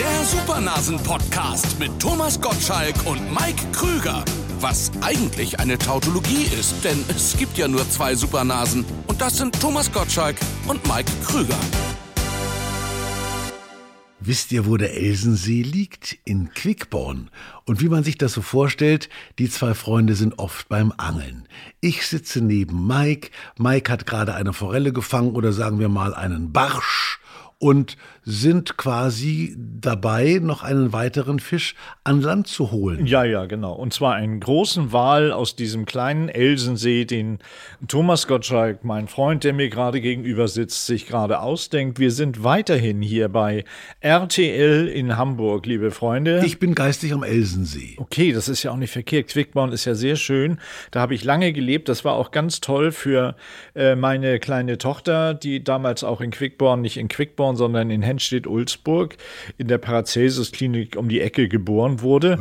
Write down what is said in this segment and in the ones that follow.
Der Supernasen-Podcast mit Thomas Gottschalk und Mike Krüger. Was eigentlich eine Tautologie ist, denn es gibt ja nur zwei Supernasen. Und das sind Thomas Gottschalk und Mike Krüger. Wisst ihr, wo der Elsensee liegt? In Quickborn. Und wie man sich das so vorstellt, die zwei Freunde sind oft beim Angeln. Ich sitze neben Mike. Mike hat gerade eine Forelle gefangen oder sagen wir mal einen Barsch und sind quasi dabei, noch einen weiteren Fisch an Land zu holen. Ja, ja, genau. Und zwar einen großen Wal aus diesem kleinen Elsensee, den Thomas Gottschalk, mein Freund, der mir gerade gegenüber sitzt, sich gerade ausdenkt. Wir sind weiterhin hier bei RTL in Hamburg, liebe Freunde. Ich bin geistig am Elsensee. Okay, das ist ja auch nicht verkehrt. Quickborn ist ja sehr schön. Da habe ich lange gelebt. Das war auch ganz toll für äh, meine kleine Tochter, die damals auch in Quickborn, nicht in Quickborn, sondern in Henstedt-Ulzburg in der Paracelsus-Klinik um die Ecke geboren wurde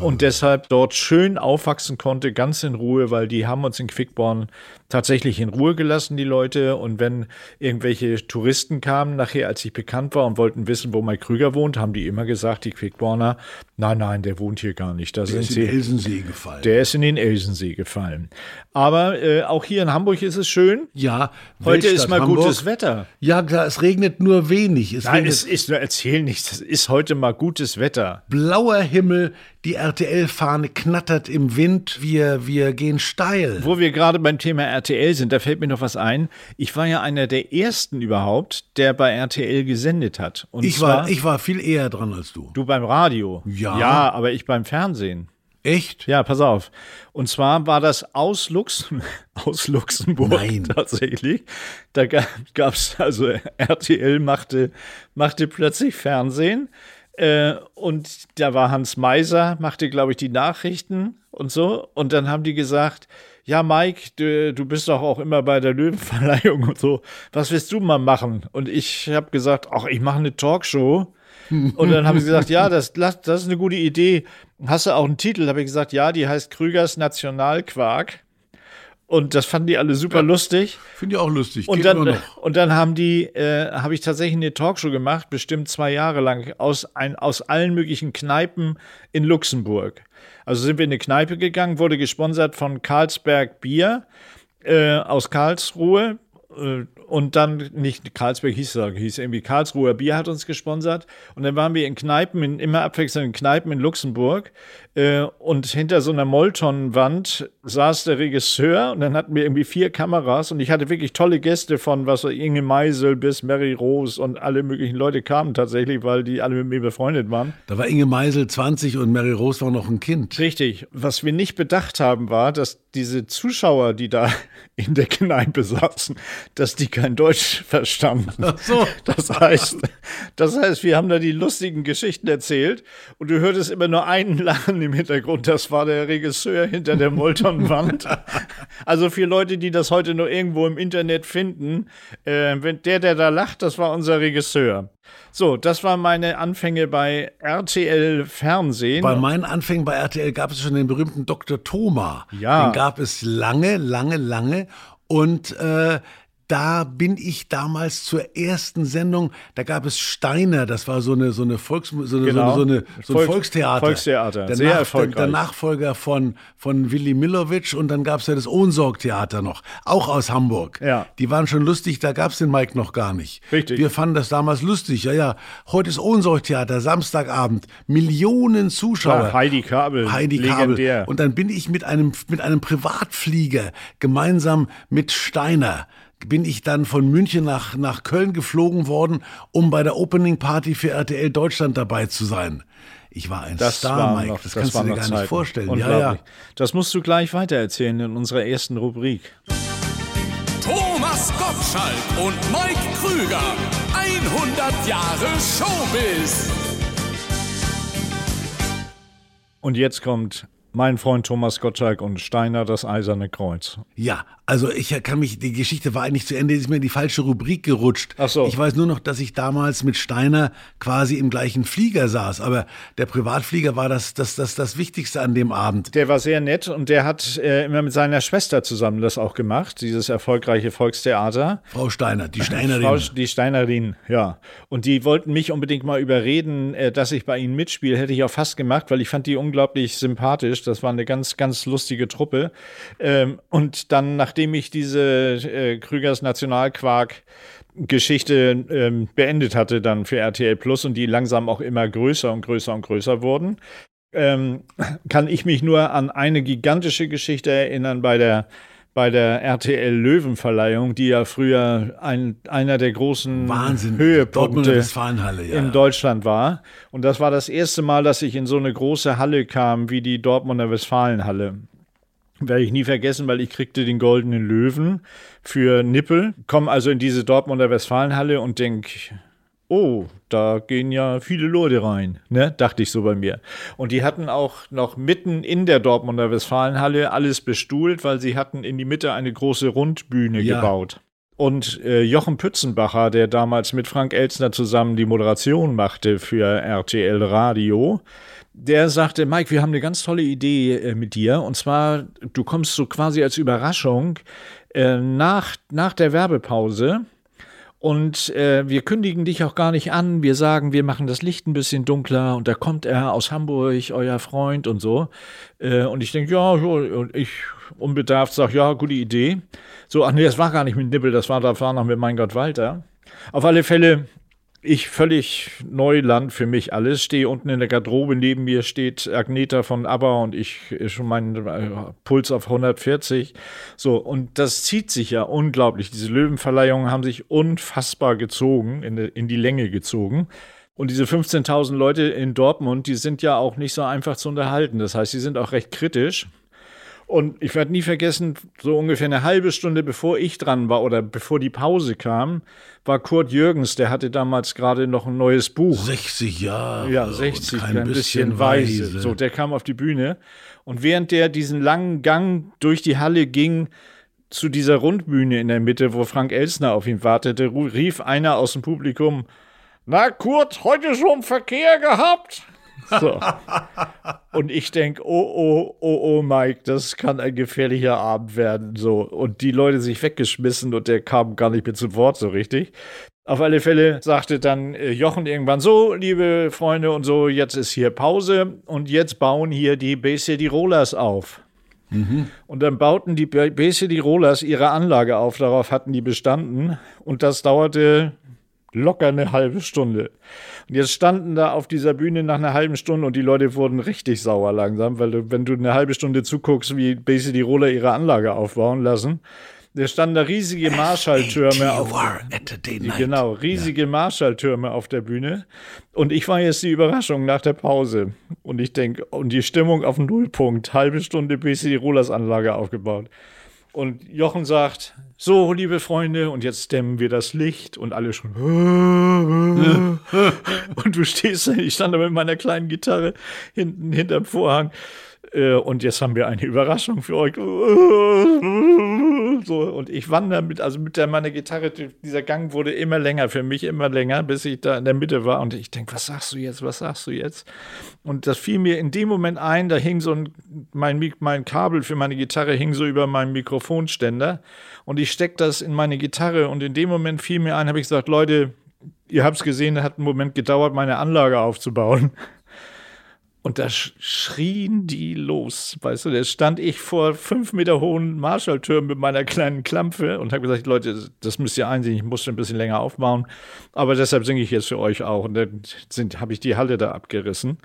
und deshalb dort schön aufwachsen konnte, ganz in Ruhe, weil die haben uns in Quickborn tatsächlich in Ruhe gelassen, die Leute. Und wenn irgendwelche Touristen kamen, nachher, als ich bekannt war und wollten wissen, wo Mike Krüger wohnt, haben die immer gesagt, die Quickborner, nein, nein, der wohnt hier gar nicht. Da Der ist in den. Elsensee gefallen. Der ist in den Elsensee gefallen. Aber äh, auch hier in Hamburg ist es schön. ja, Heute Weltstadt ist mal Hamburg. gutes Wetter. Ja, klar, es regnet nur wenig. Es Nein, es ist nur erzähl nichts. Es ist heute mal gutes Wetter. blauer Himmel, die RTL-Fahne knattert im Wind, wir, wir gehen steil. Wo wir gerade beim Thema RTL sind, da fällt mir noch was ein. Ich war ja einer der ersten überhaupt, der bei RTL gesendet hat. Und Ich zwar war, ich war viel eher dran als du. du beim Radio. Ja. Ja, aber ich beim Fernsehen. Echt? Ja, pass auf. Und zwar war das aus, Lux aus Luxemburg Nein. tatsächlich. Da gab es, also RTL machte, machte plötzlich Fernsehen. Äh, und da war Hans Meiser, machte, glaube ich, die Nachrichten und so. Und dann haben die gesagt, ja, Mike, du, du bist doch auch immer bei der Löwenverleihung und so. Was willst du mal machen? Und ich habe gesagt, ach, ich mache eine Talkshow. Und dann haben sie gesagt, ja, das, das ist eine gute Idee. Hast du auch einen Titel? Habe ich gesagt, ja, die heißt Krügers Nationalquark. Und das fanden die alle super lustig. Finde ich auch lustig. Und Geht dann, und dann haben die, äh, habe ich tatsächlich eine Talkshow gemacht, bestimmt zwei Jahre lang, aus, ein, aus allen möglichen Kneipen in Luxemburg. Also sind wir in eine Kneipe gegangen, wurde gesponsert von Carlsberg Bier äh, aus Karlsruhe. Äh, Und dann nicht Karlsberg hieß es, hieß irgendwie Karlsruher Bier hat uns gesponsert. Und dann waren wir in Kneipen, in immer abwechselnden Kneipen in Luxemburg. Äh, und hinter so einer Moltonwand saß der Regisseur und dann hatten wir irgendwie vier Kameras und ich hatte wirklich tolle Gäste von was ich, Inge Meisel bis Mary Rose und alle möglichen Leute kamen tatsächlich, weil die alle mit mir befreundet waren. Da war Inge Meisel 20 und Mary Rose war noch ein Kind. Richtig. Was wir nicht bedacht haben, war, dass diese Zuschauer, die da in der Kneipe saßen, dass die kein Deutsch verstanden. Ach so. Das heißt, das heißt, wir haben da die lustigen Geschichten erzählt und du hörtest immer nur einen Lachen im Hintergrund. Das war der Regisseur hinter der Moltonwand. Also für Leute, die das heute noch irgendwo im Internet finden, äh, wenn der, der da lacht, das war unser Regisseur. So, das waren meine Anfänge bei RTL Fernsehen. Bei meinen Anfängen bei RTL gab es schon den berühmten Dr. Thoma. Ja. Den gab es lange, lange, lange. Und äh, da bin ich damals zur ersten Sendung, da gab es Steiner, das war so eine, so eine Volks, so eine, Genau. so eine, so ein Volks- Volkstheater. Volkstheater, der sehr Nach- erfolgreich. Der, Nachfolger von, von Willy Millowitsch und dann gab es ja das Ohnsorgtheater noch, auch aus Hamburg. Ja. Die waren schon lustig, da gab es den Mike noch gar nicht. Richtig. Wir fanden das damals lustig, ja, ja. Heute ist Ohnsorgtheater, Samstagabend, Millionen Zuschauer. Ja, Heidi Kabel, Heidi legendär. Kabel. Und dann bin ich mit einem, mit einem Privatflieger gemeinsam mit Steiner bin ich dann von München nach, nach Köln geflogen worden, um bei der Opening Party für RTL Deutschland dabei zu sein. Ich war ein Das Star, war Mike. noch, das das kannst du dir gar Zeiten. nicht vorstellen. Ja, ja. Das musst du gleich weitererzählen in unserer ersten Rubrik. Thomas Gottschalk und Mike Krüger. 100 Jahre Showbiz. Und jetzt kommt mein Freund Thomas Gottschalk und Steiner, das Eiserne Kreuz. Ja, Also ich kann mich, die Geschichte war eigentlich zu Ende, ist mir in die falsche Rubrik gerutscht. Ach so. Ich weiß nur noch, dass ich damals mit Steiner quasi im gleichen Flieger saß. Aber der Privatflieger war das, das, das, das Wichtigste an dem Abend. Der war sehr nett und der hat äh, immer mit seiner Schwester zusammen das auch gemacht, dieses erfolgreiche Volkstheater. Frau Steiner, die Steinerin. Frau, die Steinerin, ja. Und die wollten mich unbedingt mal überreden, äh, dass ich bei ihnen mitspiele. Hätte ich auch fast gemacht, weil ich fand die unglaublich sympathisch. Das war eine ganz, ganz lustige Truppe. Ähm, und dann, nachdem ich diese äh, Krügers Nationalquark Geschichte ähm, beendet hatte dann für RTL Plus und die langsam auch immer größer und größer und größer wurden, ähm, kann ich mich nur an eine gigantische Geschichte erinnern bei der bei der RTL Löwenverleihung, die ja früher ein, einer der großen Wahnsinn. Höhepunkte ja. in Deutschland war. Und das war das erste Mal, dass ich in so eine große Halle kam wie die Dortmunder Westfalenhalle. Werde ich nie vergessen, weil ich kriegte den goldenen Löwen für Nippel, komme also in diese Dortmunder Westfalenhalle und denke, oh, da gehen ja viele Leute rein, ne? dachte ich so bei mir. Und die hatten auch noch mitten in der Dortmunder Westfalenhalle alles bestuhlt, weil sie hatten in die Mitte eine große Rundbühne Ja. gebaut. Und äh, Jochen Pützenbacher, der damals mit Frank Elzner zusammen die Moderation machte für RTL Radio, der sagte, Mike, wir haben eine ganz tolle Idee äh, mit dir. Und zwar, du kommst so quasi als Überraschung äh, nach, nach der Werbepause und äh, wir kündigen dich auch gar nicht an. Wir sagen, wir machen das Licht ein bisschen dunkler und da kommt er aus Hamburg, euer Freund und so. Äh, und ich denke, ja, und ich unbedarft sage, ja, gute Idee. So, ach nee, das war gar nicht mit Nippel, das war, das war noch mit Mein Gott Walter. Auf alle Fälle, ich völlig Neuland für mich alles. Stehe unten in der Garderobe, neben mir steht Agneta von ABBA und ich äh, schon mein äh, Puls auf 140. So, und das zieht sich ja unglaublich. Diese Löwenverleihungen haben sich unfassbar gezogen, in, in die Länge gezogen. Und diese 15.000 Leute in Dortmund, die sind ja auch nicht so einfach zu unterhalten. Das heißt, sie sind auch recht kritisch. Und ich werde nie vergessen, so ungefähr eine halbe Stunde bevor ich dran war oder bevor die Pause kam, war Kurt Jürgens, der hatte damals gerade noch ein neues Buch. 60 Jahre. Ja, und 60, kein ein bisschen weise. So, der kam auf die Bühne. Und während der diesen langen Gang durch die Halle ging, zu dieser Rundbühne in der Mitte, wo Frank Elsner auf ihn wartete, rief einer aus dem Publikum: Na, Kurt, heute schon Verkehr gehabt? So. Und ich denke, oh, oh, oh, oh, Mike, das kann ein gefährlicher Abend werden. So. Und die Leute sich weggeschmissen und der kam gar nicht mehr zu Wort so richtig. Auf alle Fälle sagte dann äh, Jochen irgendwann so, liebe Freunde und so, jetzt ist hier Pause und jetzt bauen hier die Bay City Rollers auf. Und dann bauten die Bay City Rollers ihre Anlage auf, darauf hatten die bestanden und das dauerte locker eine halbe Stunde. Und jetzt standen da auf dieser Bühne nach einer halben Stunde und die Leute wurden richtig sauer langsam, weil du, wenn du eine halbe Stunde zuguckst, wie Bay City Roller ihre Anlage aufbauen lassen, da standen da riesige Marschalltürme auf. Die, genau, riesige Marschalltürme auf der Bühne. Und ich war jetzt die Überraschung nach der Pause. Und ich denke, und die Stimmung auf Nullpunkt, halbe Stunde bis die Rollers Anlage aufgebaut. Und Jochen sagt, so, liebe Freunde, und jetzt dämmen wir das Licht und alle schon. und du stehst, ich stand da mit meiner kleinen Gitarre hinten hinterm Vorhang. Äh, Und jetzt haben wir eine Überraschung für euch. So, und ich wandere mit, also mit der meiner Gitarre, dieser Gang wurde immer länger für mich, immer länger, bis ich da in der Mitte war. Und ich denke, was sagst du jetzt, was sagst du jetzt? Und das fiel mir in dem Moment ein, da hing so ein, mein, mein Kabel für meine Gitarre hing so über meinem Mikrofonständer. Und ich steck das in meine Gitarre. Und in dem Moment fiel mir ein, habe ich gesagt, Leute, ihr habt es gesehen, hat einen Moment gedauert, meine Anlage aufzubauen. Und da sch- schrien die los, weißt du, da stand ich vor fünf Meter hohen Marschalltürmen mit meiner kleinen Klampfe und habe gesagt, Leute, das müsst ihr einsehen, ich musste ein bisschen länger aufbauen, aber deshalb singe ich jetzt für euch auch. Und dann habe ich die Halle da abgerissen.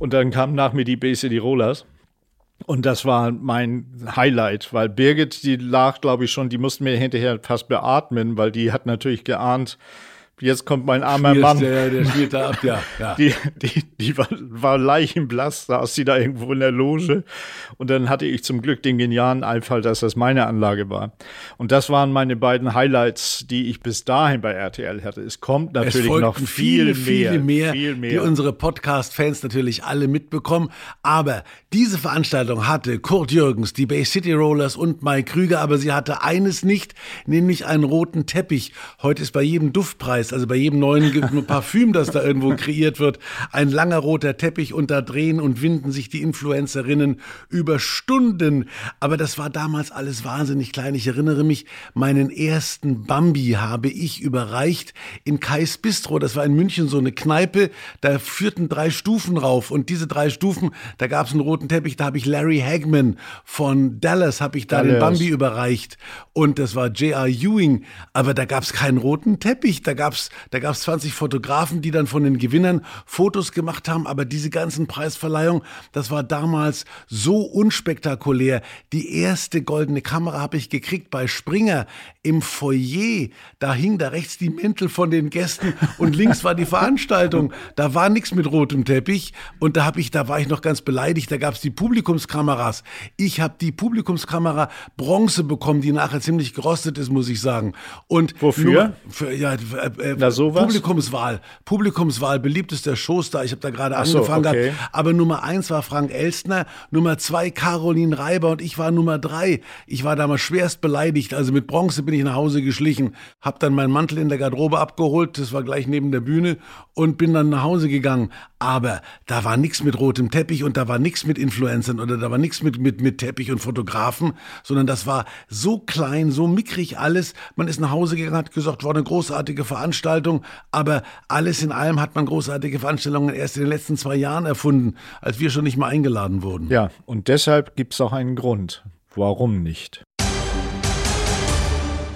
Und dann kamen nach mir die Bay City Rollers. Und das war mein Highlight, weil Birgit, die lag, glaube ich, schon, die mussten mir hinterher fast beatmen, weil die hat natürlich geahnt, jetzt kommt mein armer Spielst, Mann. Der, der spielt da ab, ja. ja. Die, die, die war, war leichenblass, saß sie da irgendwo in der Loge. Und dann hatte ich zum Glück den genialen Einfall, dass das meine Anlage war. Und das waren meine beiden Highlights, die ich bis dahin bei RTL hatte. Es kommt Es natürlich noch folgten viel viele, mehr, mehr, viel die mehr. unsere Podcast-Fans natürlich alle mitbekommen. Aber diese Veranstaltung hatte Kurt Jürgens, die Bay City Rollers und Mike Krüger, aber sie hatte eines nicht, nämlich einen roten Teppich. Heute ist bei jedem Duftpreis, also bei jedem neuen Parfüm, das da irgendwo kreiert wird, ein langer roter Teppich und da drehen und winden sich die Influencerinnen über Stunden. Aber das war damals alles wahnsinnig klein. Ich erinnere mich, meinen ersten Bambi habe ich überreicht in Kais Bistro. Das war in München so eine Kneipe. Da führten drei Stufen rauf. Und diese drei Stufen, da gab es einen roten Teppich. Da habe ich Larry Hagman von Dallas, habe ich da den Dallas. Bambi überreicht. Und das war J.R. Ewing. Aber da gab es keinen roten Teppich. Da gab es da gab's 20 Fotografen, die dann von den Gewinnern Fotos gemacht haben. Aber diese ganzen Preisverleihungen, das war damals so unspektakulär. Die erste goldene Kamera habe ich gekriegt bei Springer im Foyer. Da hing da rechts die Mäntel von den Gästen und links war die Veranstaltung. Da war nichts mit rotem Teppich. Und da habe ich, da war ich noch ganz beleidigt. Da gab es die Publikumskameras. Ich habe die Publikumskamera Bronze bekommen, die nachher ziemlich gerostet ist, muss ich sagen. Und Wofür? Nur, für, ja, äh, Na, sowas? Publikumswahl. Publikumswahl, beliebtester Showstar. Ich habe da gerade so, angefangen okay. gehabt. Aber Nummer eins war Frank Elstner, Nummer zwei Caroline Reiber und ich war Nummer drei. Ich war damals schwerst beleidigt. Also mit Bronze bin ich nach Hause geschlichen, habe dann meinen Mantel in der Garderobe abgeholt, das war gleich neben der Bühne und bin dann nach Hause gegangen. Aber da war nichts mit rotem Teppich und da war nichts mit Influencern oder da war nichts mit, mit, mit Teppich und Fotografen, sondern das war so klein, so mickrig alles. Man ist nach Hause gegangen, hat gesagt, war eine großartige Veranstaltung, aber alles in allem hat man großartige Veranstaltungen erst in den letzten zwei Jahren erfunden, als wir schon nicht mal eingeladen wurden. Ja, und deshalb gibt es auch einen Grund. Warum nicht?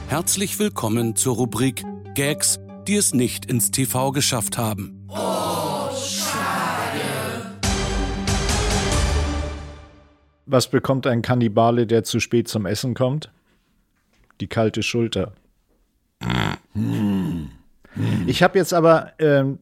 Herzlich willkommen zur Rubrik Gags, die es nicht ins TV geschafft haben. Was bekommt ein Kannibale, der zu spät zum Essen kommt? Die kalte Schulter. Ich habe jetzt aber, ähm,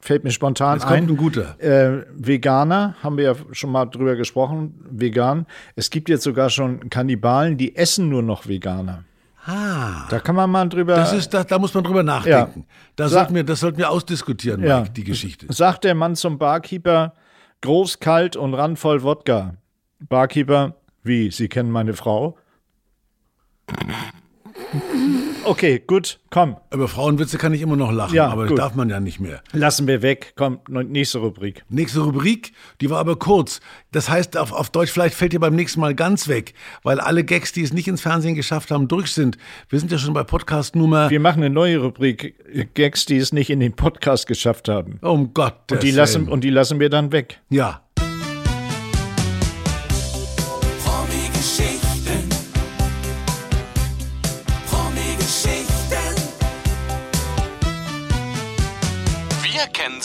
fällt mir spontan kommt ein, ein guter. äh, Veganer, haben wir ja schon mal drüber gesprochen, vegan. Es gibt jetzt sogar schon Kannibalen, die essen nur noch Veganer. Ah, Da kann man mal drüber. das ist, da, da muss man drüber nachdenken. Da Sa- sollten wir, das sollten wir ausdiskutieren, Mike, ja, die Geschichte. Sagt der Mann zum Barkeeper, groß, kalt und randvoll Wodka. Barkeeper, wie, Sie kennen meine Frau? Okay, gut, komm, Über Frauenwitze kann ich immer noch lachen, Ja, aber gut. das darf man ja nicht mehr. lassen wir weg. Komm, nächste Rubrik. Nächste Rubrik, die war aber kurz. Das heißt, auf, auf Deutsch, vielleicht fällt ihr beim nächsten Mal ganz weg, weil alle Gags, die es nicht ins Fernsehen geschafft haben, durch sind. Wir sind ja schon bei Podcast Nummer, Wir machen eine neue Rubrik, Gags, die es nicht in den Podcast geschafft haben. um Gott, Und die, lassen, und die lassen wir dann weg. ja.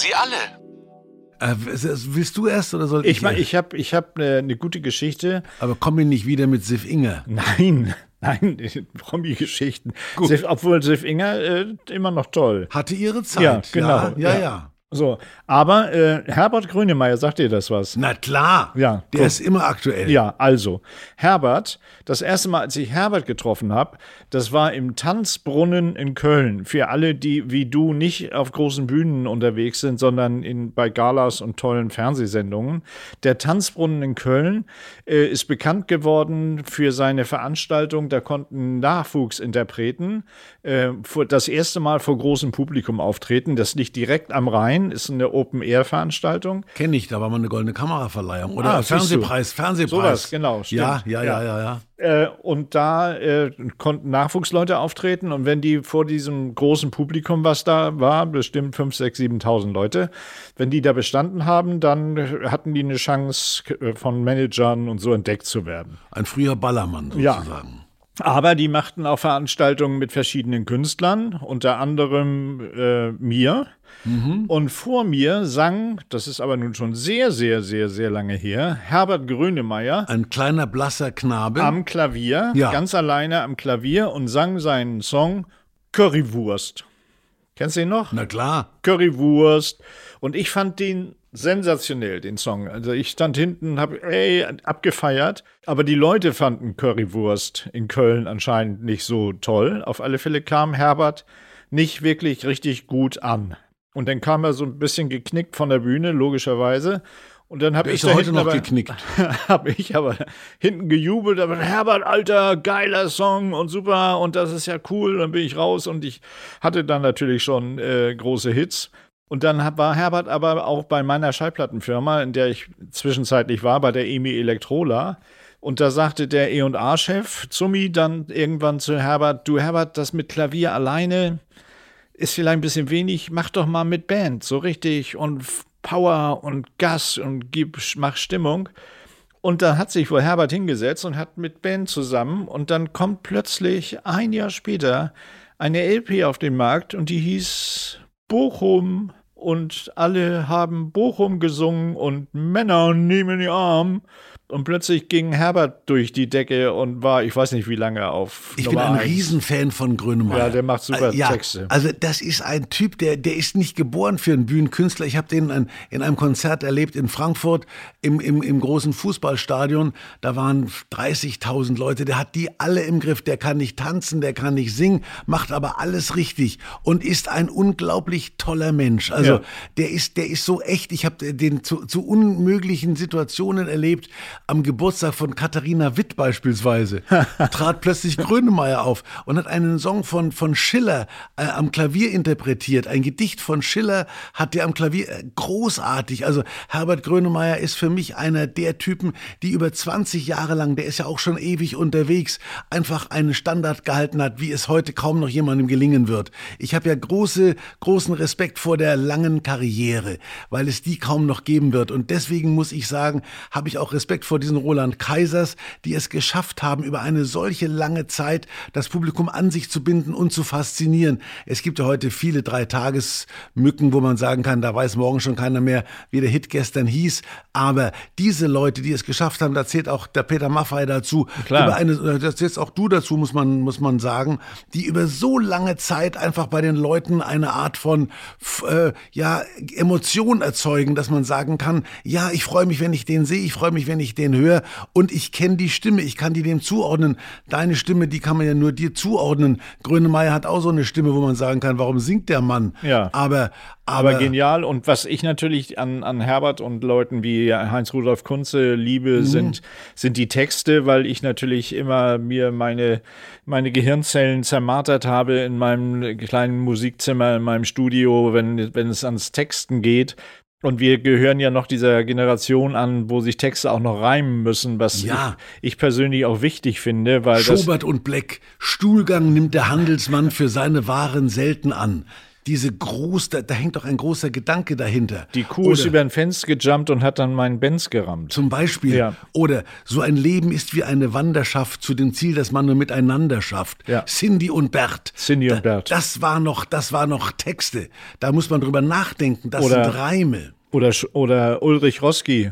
Sie alle. Äh, willst du erst oder soll ich? Ich meine, erst? ich habe ich hab eine, eine gute Geschichte. aber komm mir nicht wieder mit Sif Inger. Nein, nein, Promi-Geschichten. Obwohl Sif Inger äh, immer noch toll. Hatte ihre Zeit. Ja, genau, Ja, ja. ja. ja. So, aber äh, Herbert Grönemeyer, sagt dir das was? Na klar. Ja, Der ist immer aktuell. Ja, also, Herbert, das erste Mal, als ich Herbert getroffen habe, das war im Tanzbrunnen in Köln. Für alle, die wie du nicht auf großen Bühnen unterwegs sind, sondern in, bei Galas und tollen Fernsehsendungen. Der Tanzbrunnen in Köln äh, ist bekannt geworden für seine Veranstaltung. Da konnten Nachwuchsinterpreten äh, das erste Mal vor großem Publikum auftreten. Das liegt direkt am Rhein, ist eine Open-Air-Veranstaltung. Kenne ich, da war mal eine goldene Kameraverleihung. Oder Ah. Fernsehpreis, Fernsehpreis. Sowas, genau, stimmt. Ja, ja, ja, Ja. ja. Äh, und da äh, konnten Nachwuchsleute auftreten und wenn die vor diesem großen Publikum, was da war, bestimmt 5, 6, 7.000 Leute, wenn die da bestanden haben, dann hatten die eine Chance äh, von Managern und so entdeckt zu werden. Ein früher Ballermann Ja. Aber die machten auch Veranstaltungen mit verschiedenen Künstlern, unter anderem äh, mir. Und vor mir sang, das ist aber nun schon sehr, sehr, sehr, sehr lange her, Herbert Grönemeyer Ein kleiner blasser Knabe. am Klavier, Ja. ganz alleine am Klavier und sang seinen Song Currywurst. Kennst du ihn noch? Na klar. Currywurst. Und ich fand den sensationell, den Song. Also ich stand hinten, habe ey, abgefeiert. Aber die Leute fanden Currywurst in Köln anscheinend nicht so toll. Auf alle Fälle kam Herbert nicht wirklich richtig gut an. Und dann kam er so ein bisschen geknickt von der Bühne, logischerweise. Und dann habe ich da heute noch aber, geknickt. habe ich aber hinten gejubelt, aber Herbert, alter, geiler Song und super und das ist ja cool. Dann bin ich raus und ich hatte dann natürlich schon äh, große Hits. Und dann war Herbert aber auch bei meiner Schallplattenfirma, in der ich zwischenzeitlich war, bei der EMI Elektrola. Und da sagte der E&A-Chef Zummi dann irgendwann zu Herbert, du Herbert, das mit Klavier alleine ist vielleicht ein bisschen wenig, mach doch mal mit Band, so richtig und Power und Gas und gib, mach Stimmung. Und dann hat sich wohl Herbert hingesetzt und hat mit Ben zusammen und dann kommt plötzlich ein Jahr später eine LP auf den Markt und die hieß Bochum und alle haben Bochum gesungen und Männer nehmen die Arm und plötzlich ging Herbert durch die Decke und war, ich weiß nicht wie lange auf. Ich Nummer bin ein eins. Riesenfan von Grönemeyer. Ja, der macht super Äh, ja, Texte. Also das ist ein Typ, der, der ist nicht geboren für einen Bühnenkünstler. Ich habe den in, in einem Konzert erlebt in Frankfurt im, im, im großen Fußballstadion. Da waren 30.000 Leute. Der hat die alle im Griff. Der kann nicht tanzen, der kann nicht singen, macht aber alles richtig und ist ein unglaublich toller Mensch. Also Ja. der ist, der ist so echt. Ich habe den zu, zu unmöglichen Situationen erlebt. Am Geburtstag von Katharina Witt beispielsweise trat plötzlich Grönemeyer auf und hat einen Song von, von Schiller äh, am Klavier interpretiert. Ein Gedicht von Schiller hat der am Klavier äh, großartig. Also Herbert Grönemeyer ist für mich einer der Typen, die über 20 Jahre lang, der ist ja auch schon ewig unterwegs, einfach einen Standard gehalten hat, wie es heute kaum noch jemandem gelingen wird. Ich habe ja große, großen Respekt vor der langen Karriere, weil es die kaum noch geben wird. Und deswegen muss ich sagen, habe ich auch Respekt vor diesen Roland Kaisers, die es geschafft haben, über eine solche lange Zeit das Publikum an sich zu binden und zu faszinieren. Es gibt ja heute viele Drei-Tages-Mücken, wo man sagen kann, da weiß morgen schon keiner mehr, wie der Hit gestern hieß. Aber diese Leute, die es geschafft haben, da zählt auch der Peter Maffay dazu, Klar. über eine, äh, das zählst auch du dazu, muss man, muss man sagen, die über so lange Zeit einfach bei den Leuten eine Art von äh, ja, Emotion erzeugen, dass man sagen kann, ja, ich freue mich, wenn ich den sehe, ich freue mich, wenn ich den höre und ich kenne die Stimme, ich kann die dem zuordnen. Deine Stimme, die kann man ja nur dir zuordnen. Grönemeyer hat auch so eine Stimme, wo man sagen kann, warum singt der Mann? Ja. Aber, aber, Aber genial. Und was ich natürlich an, an Herbert und Leuten wie Heinz-Rudolf Kunze liebe, sind, sind die Texte, weil ich natürlich immer mir meine, meine Gehirnzellen zermartert habe in meinem kleinen Musikzimmer, in meinem Studio, wenn, wenn es ans Texten geht. Und wir gehören ja noch dieser Generation an, wo sich Texte auch noch reimen müssen, was Ja. ich, ich persönlich auch wichtig finde, weil das, Schobert und Bleck, Stuhlgang nimmt der Handelsmann für seine Waren selten an. Diese groß, da, da hängt doch ein großer Gedanke dahinter. die Kuh ist Oder über ein Fenster gejumpt und hat dann meinen Benz gerammt. zum Beispiel. Ja. Oder so ein Leben ist wie eine Wanderschaft zu dem Ziel, das man nur miteinander schafft. Ja. Cindy und Bert. Cindy und Da- Bert. Das war noch, das war noch Texte. Da muss man drüber nachdenken. Das Oder- sind Reime. Oder, oder Ulrich Roski.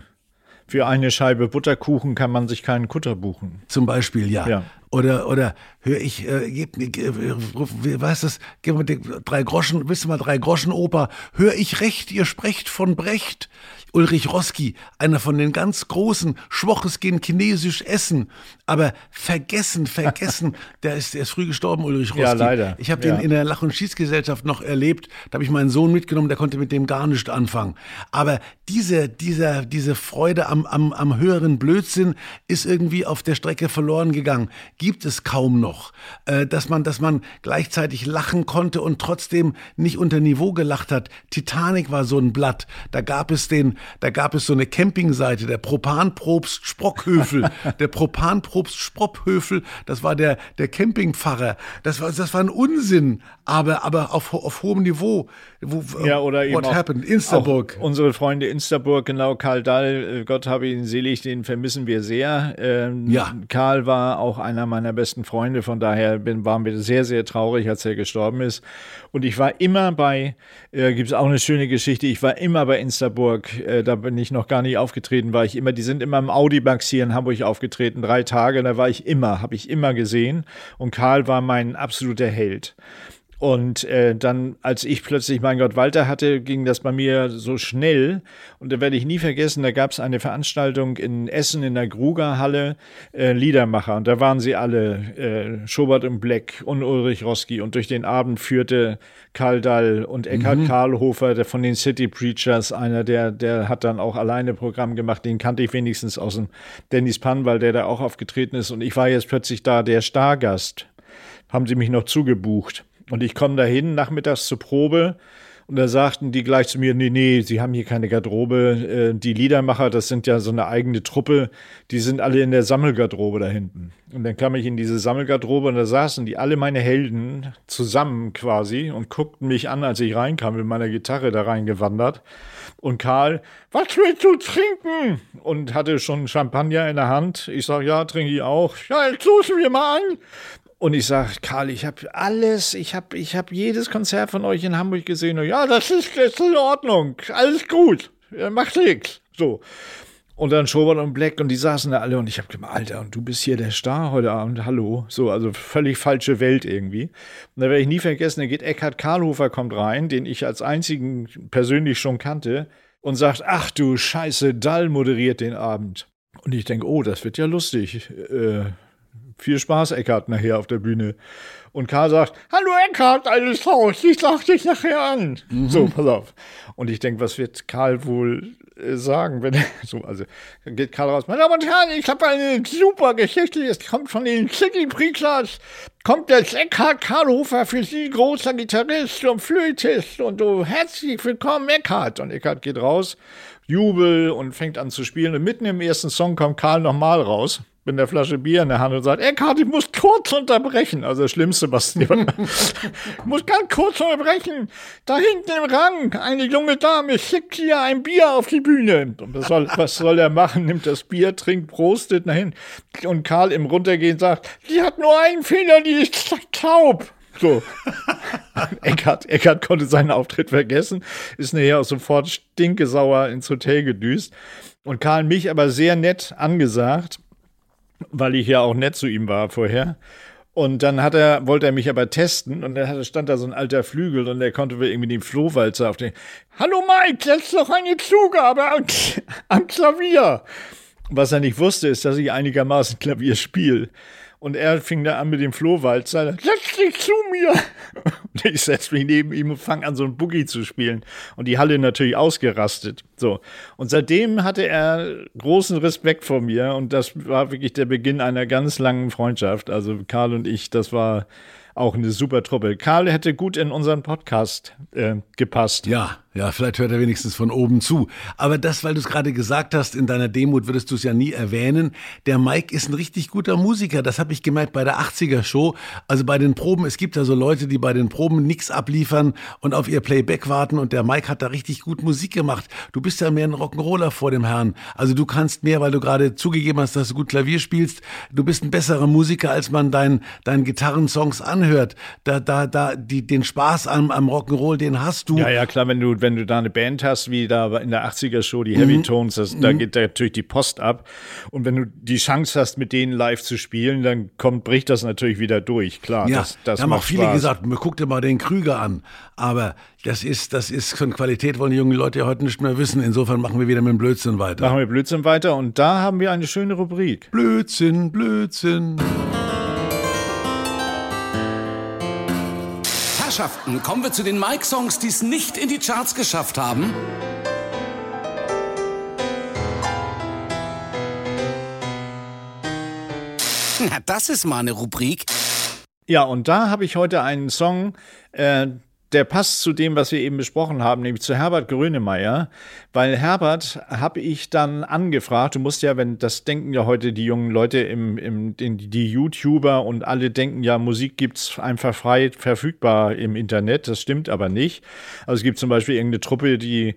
Für eine Scheibe Butterkuchen kann man sich keinen Kutter buchen. Zum Beispiel, ja. Ja. Oder, oder höre ich, äh, gib, mir, äh, ruf- wie- was ist das? Gib mir die drei Groschen, wisst ihr mal, drei Groschen Oper. Hör ich recht, ihr sprecht von Brecht. Ulrich Roski, einer von den ganz Großen, Schwoches gehen chinesisch essen. Aber vergessen, vergessen, der ist, der ist früh gestorben, Ulrich Roski. Ja, leider. Ich habe Ja. den in der Lach- und Schießgesellschaft noch erlebt. Da habe ich meinen Sohn mitgenommen, der konnte mit dem gar nicht anfangen. Aber diese, dieser, diese Freude am, am, am höheren Blödsinn ist irgendwie auf der Strecke verloren gegangen. Gibt es kaum noch. Äh, dass, man, dass man gleichzeitig lachen konnte und trotzdem nicht unter Niveau gelacht hat. Titanic war so ein Blatt. Da gab es den, da gab es so eine Campingseite, der Propanprobst Sprockhöfel. der Propanprobst Sprockhöfel, das war der, der Campingpfarrer. Das war, das war ein Unsinn, aber, aber auf, auf hohem Niveau. Wo, Ja, oder eben What happened? Instaburg. Auch unsere Freunde Instaburg, genau, Karl Dall, äh, Gott habe ihn selig, den vermissen wir sehr. Ähm, Ja. Karl war auch einer meiner besten Freunde, von daher bin, waren wir sehr, sehr traurig, als er gestorben ist. Und ich war immer bei, äh, gibt es auch eine schöne Geschichte, ich war immer bei Instaburg, äh, da bin ich noch gar nicht aufgetreten, war ich immer, die sind immer im Audimax hier in Hamburg aufgetreten, drei Tage, da war ich immer, habe ich immer gesehen. Und Karl war mein absoluter Held. Und äh, dann, als ich plötzlich mein Gott Walter hatte, ging das bei mir so schnell. Und da werde ich nie vergessen, da gab es eine Veranstaltung in Essen in der Grugerhalle, äh, Liedermacher. Und da waren sie alle, äh, Schobert und Bleck und Ulrich Roski. Und durch den Abend führte Karl Dall und Eckhard mhm. Karlhofer, der von den City Preachers, einer, der, der hat dann auch alleine Programm gemacht. Den kannte ich wenigstens aus dem Dennis Pann, weil der da auch aufgetreten ist. Und ich war jetzt plötzlich da der Stargast. Haben sie mich noch zugebucht. Und ich komme dahin nachmittags zur Probe und da sagten die gleich zu mir, nee, nee, sie haben hier keine Garderobe. Äh, die Liedermacher, das sind ja so eine eigene Truppe, die sind alle in der Sammelgarderobe da hinten. Und dann kam ich in diese Sammelgarderobe und da saßen die alle meine Helden zusammen quasi und guckten mich an, als ich reinkam mit meiner Gitarre da reingewandert. Und Karl, was willst du trinken? Und hatte schon Champagner in der Hand. Ich sag, ja, trinke ich auch. Ja, jetzt losen wir mal an. Und ich sage, Karl, ich habe alles, ich habe ich hab jedes Konzert von euch in Hamburg gesehen. Und ja, das ist, das ist in Ordnung, alles gut, macht nichts. So. Und dann Schobert und Black und die saßen da alle und ich habe gedacht, Alter, und du bist hier der Star heute Abend, hallo. So, also völlig falsche Welt irgendwie. Und da werde ich nie vergessen, da geht Eckhard Karlhofer kommt rein, den ich als einzigen persönlich schon kannte und sagt, ach du Scheiße, Dall moderiert den Abend. Und ich denke, oh, das wird ja lustig. Äh, viel Spaß, Eckart, nachher auf der Bühne. Und Karl sagt, hallo Eckart, alles Haus, ich sag dich nachher an. Mhm. So, pass auf. Und ich denke, was wird Karl wohl äh, sagen, wenn er so, also dann geht Karl raus, meine Damen und Herren, ich habe eine super Geschichte, es kommt von den City Preachers, kommt jetzt Eckhard Karlhofer für Sie, großer Gitarrist und Flötist und so, herzlich willkommen Eckhard. Und Eckhard geht raus, Jubel und fängt an zu spielen und mitten im ersten Song kommt Karl nochmal raus mit einer Flasche Bier in der Hand und sagt, Eckhard, ich muss kurz unterbrechen. Also das Schlimmste, was ich muss ganz kurz unterbrechen. Da hinten im Rang, eine junge Dame schickt hier ein Bier auf die Bühne. Was soll, was soll er machen? Nimmt das Bier, trinkt, prostet hinten. Und Karl im Runtergehen sagt, sie hat nur einen Fehler, die ist taub. So. Eckart, Eckart konnte seinen Auftritt vergessen, ist nachher auch sofort stinkesauer ins Hotel gedüst. Und Karl mich aber sehr nett angesagt weil ich ja auch nett zu ihm war vorher. Und dann hat er, wollte er mich aber testen und dann stand da so ein alter Flügel und er konnte irgendwie den Flohwalzer auf den. Hallo Mike, setz doch eine Zugabe am, am Klavier. Was er nicht wusste, ist, dass ich einigermaßen Klavier spiele. Und er fing da an mit dem Flohwalzer. Setz dich zu mir! Und ich setz mich neben ihm und fang an, so ein Boogie zu spielen. Und die Halle natürlich ausgerastet. So. Und seitdem hatte er großen Respekt vor mir. Und das war wirklich der Beginn einer ganz langen Freundschaft. Also Karl und ich, das war auch eine super Truppe. Karl hätte gut in unseren Podcast äh, gepasst. Ja, ja, vielleicht hört er wenigstens von oben zu. Aber das, weil du es gerade gesagt hast, in deiner Demut würdest du es ja nie erwähnen. Der Mike ist ein richtig guter Musiker. Das habe ich gemerkt bei der 80er-Show. Also bei den Proben. Es gibt ja so Leute, die bei den Proben nichts abliefern und auf ihr Playback warten. Und der Mike hat da richtig gut Musik gemacht. Du bist ja mehr ein Rock'n'Roller vor dem Herrn. Also du kannst mehr, weil du gerade zugegeben hast, dass du gut Klavier spielst. Du bist ein besserer Musiker, als man deinen dein Gitarrensongs anhört. Da, da, da, die, den Spaß am, am Rock'n'Roll, den hast du. Ja, ja, klar, wenn du, wenn du da eine Band hast, wie da in der 80er-Show, die Heavy mhm. Tones, das, mhm. da geht da natürlich die Post ab. Und wenn du die Chance hast, mit denen live zu spielen, dann kommt, bricht das natürlich wieder durch. Klar, ja, das, das haben auch viele Spaß. gesagt, guck dir mal den Krüger an. Aber das ist, das ist von Qualität, wollen die jungen Leute ja heute nicht mehr wissen. Insofern machen wir wieder mit dem Blödsinn weiter. Machen wir Blödsinn weiter und da haben wir eine schöne Rubrik. Blödsinn, Blödsinn. Herrschaften, kommen wir zu den Mike-Songs, die es nicht in die Charts geschafft haben. Na, das ist mal eine Rubrik. Ja, und da habe ich heute einen Song, äh, der passt zu dem, was wir eben besprochen haben, nämlich zu Herbert Grönemeyer, weil Herbert habe ich dann angefragt, du musst ja, wenn das denken ja heute die jungen Leute im, im die YouTuber und alle denken ja, Musik gibt es einfach frei verfügbar im Internet, das stimmt aber nicht. Also es gibt zum Beispiel irgendeine Truppe, die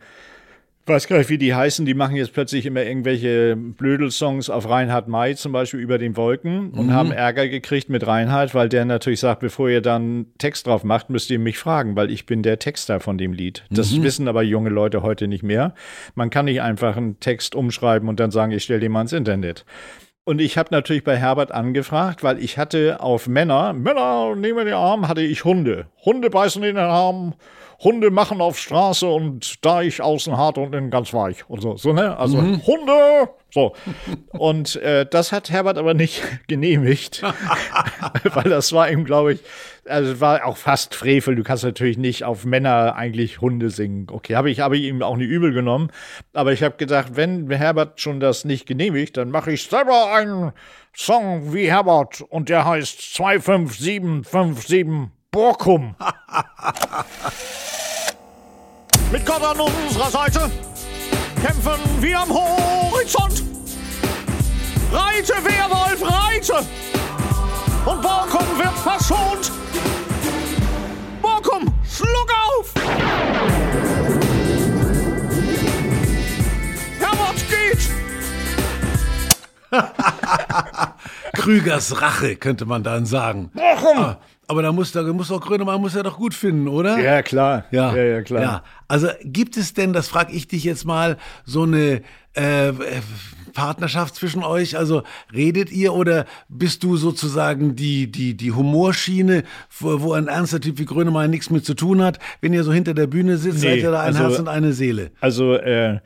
weiß gar nicht, wie die heißen, die machen jetzt plötzlich immer irgendwelche Blödelsongs auf Reinhard May zum Beispiel über den Wolken und mhm. haben Ärger gekriegt mit Reinhard, weil der natürlich sagt, bevor ihr dann Text drauf macht, müsst ihr mich fragen, weil ich bin der Texter von dem Lied. Das mhm. wissen aber junge Leute heute nicht mehr. Man kann nicht einfach einen Text umschreiben und dann sagen, ich stelle den mal ins Internet. Und ich habe natürlich bei Herbert angefragt, weil ich hatte auf Männer, Männer nehmen den Arm, hatte ich Hunde. Hunde beißen in den Arm, Hunde machen auf Straße und da ich außen hart und innen ganz weich und so. so ne? Also mhm. Hunde! So. Und äh, das hat Herbert aber nicht genehmigt, weil das war ihm, glaube ich, also war auch fast Frevel. Du kannst natürlich nicht auf Männer eigentlich Hunde singen. Okay, habe ich, hab ich ihm auch nicht übel genommen. Aber ich habe gedacht, wenn Herbert schon das nicht genehmigt, dann mache ich selber einen Song wie Herbert und der heißt 25757 Borkum. Mit Gott an unserer Seite kämpfen wir am Horizont. Reite, Werwolf, reite! Und Borkum wird verschont. Borkum, schluck auf! Herbert geht! Krügers Rache, könnte man dann sagen. Borkum! Ah. Aber da muss, da muss auch Grönemeyer muss er doch gut finden, oder? Ja, klar. Ja, ja, ja klar. Ja. Also gibt es denn, das frage ich dich jetzt mal, so eine äh, Partnerschaft zwischen euch? Also redet ihr oder bist du sozusagen die, die, die Humorschiene, wo, wo ein ernster Typ wie Grönemeyer nichts mit zu tun hat? Wenn ihr so hinter der Bühne sitzt, nee, seid ihr da ein also, Herz und eine Seele? Also, äh,